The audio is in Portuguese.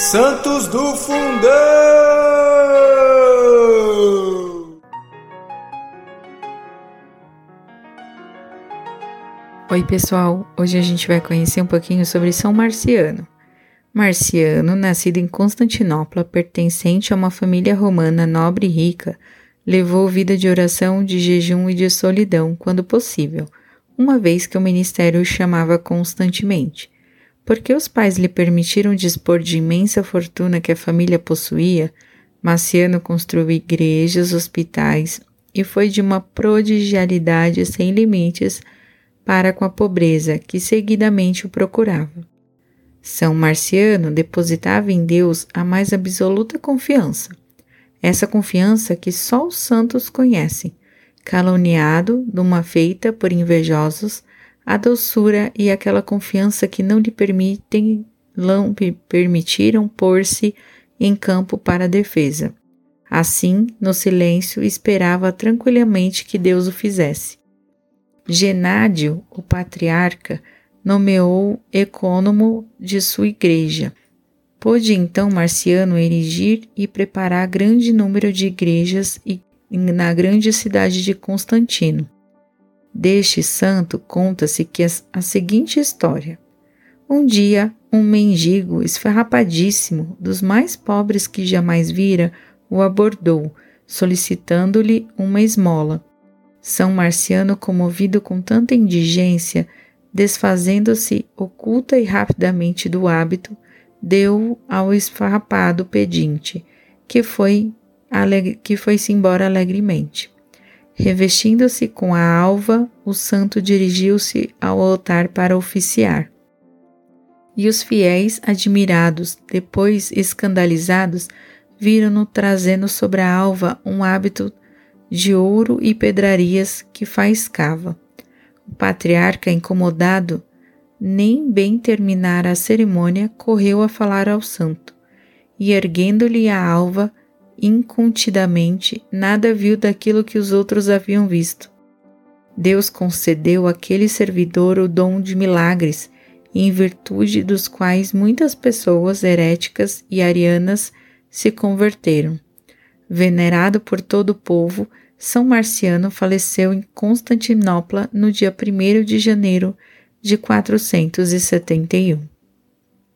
Santos do Fundão! Oi, pessoal! Hoje a gente vai conhecer um pouquinho sobre São Marciano. Marciano, nascido em Constantinopla, pertencente a uma família romana nobre e rica, levou vida de oração, de jejum e de solidão, quando possível, uma vez que o ministério o chamava constantemente. Porque os pais lhe permitiram dispor de imensa fortuna que a família possuía, Marciano construiu igrejas, hospitais e foi de uma prodigialidade sem limites para com a pobreza que seguidamente o procurava. São Marciano depositava em Deus a mais absoluta confiança, essa confiança que só os santos conhecem, caluniado de uma feita por invejosos, a doçura e aquela confiança que não lhe permitem, não permitiram pôr-se em campo para a defesa. Assim, no silêncio, esperava tranquilamente que Deus o fizesse. Genádio, o patriarca, nomeou ecônomo de sua igreja. Pôde então Marciano erigir e preparar grande número de igrejas na grande cidade de Constantino. Deste santo conta-se que a seguinte história. Um dia, um mendigo esfarrapadíssimo, dos mais pobres que jamais vira, o abordou, solicitando-lhe uma esmola. São Marciano, comovido com tanta indigência, desfazendo-se oculta e rapidamente do hábito, deu ao esfarrapado pedinte, que foi que foi-se embora alegremente. Revestindo-se com a alva, o santo dirigiu-se ao altar para oficiar. E os fiéis, admirados, depois escandalizados, viram-no trazendo sobre a alva um hábito de ouro e pedrarias que faiscava. O patriarca, incomodado, nem bem terminara a cerimônia, correu a falar ao santo, e erguendo-lhe a alva, incontidamente, nada viu daquilo que os outros haviam visto. Deus concedeu àquele servidor o dom de milagres, em virtude dos quais muitas pessoas heréticas e arianas se converteram. Venerado por todo o povo, São Marciano faleceu em Constantinopla no dia 1 de janeiro de 471.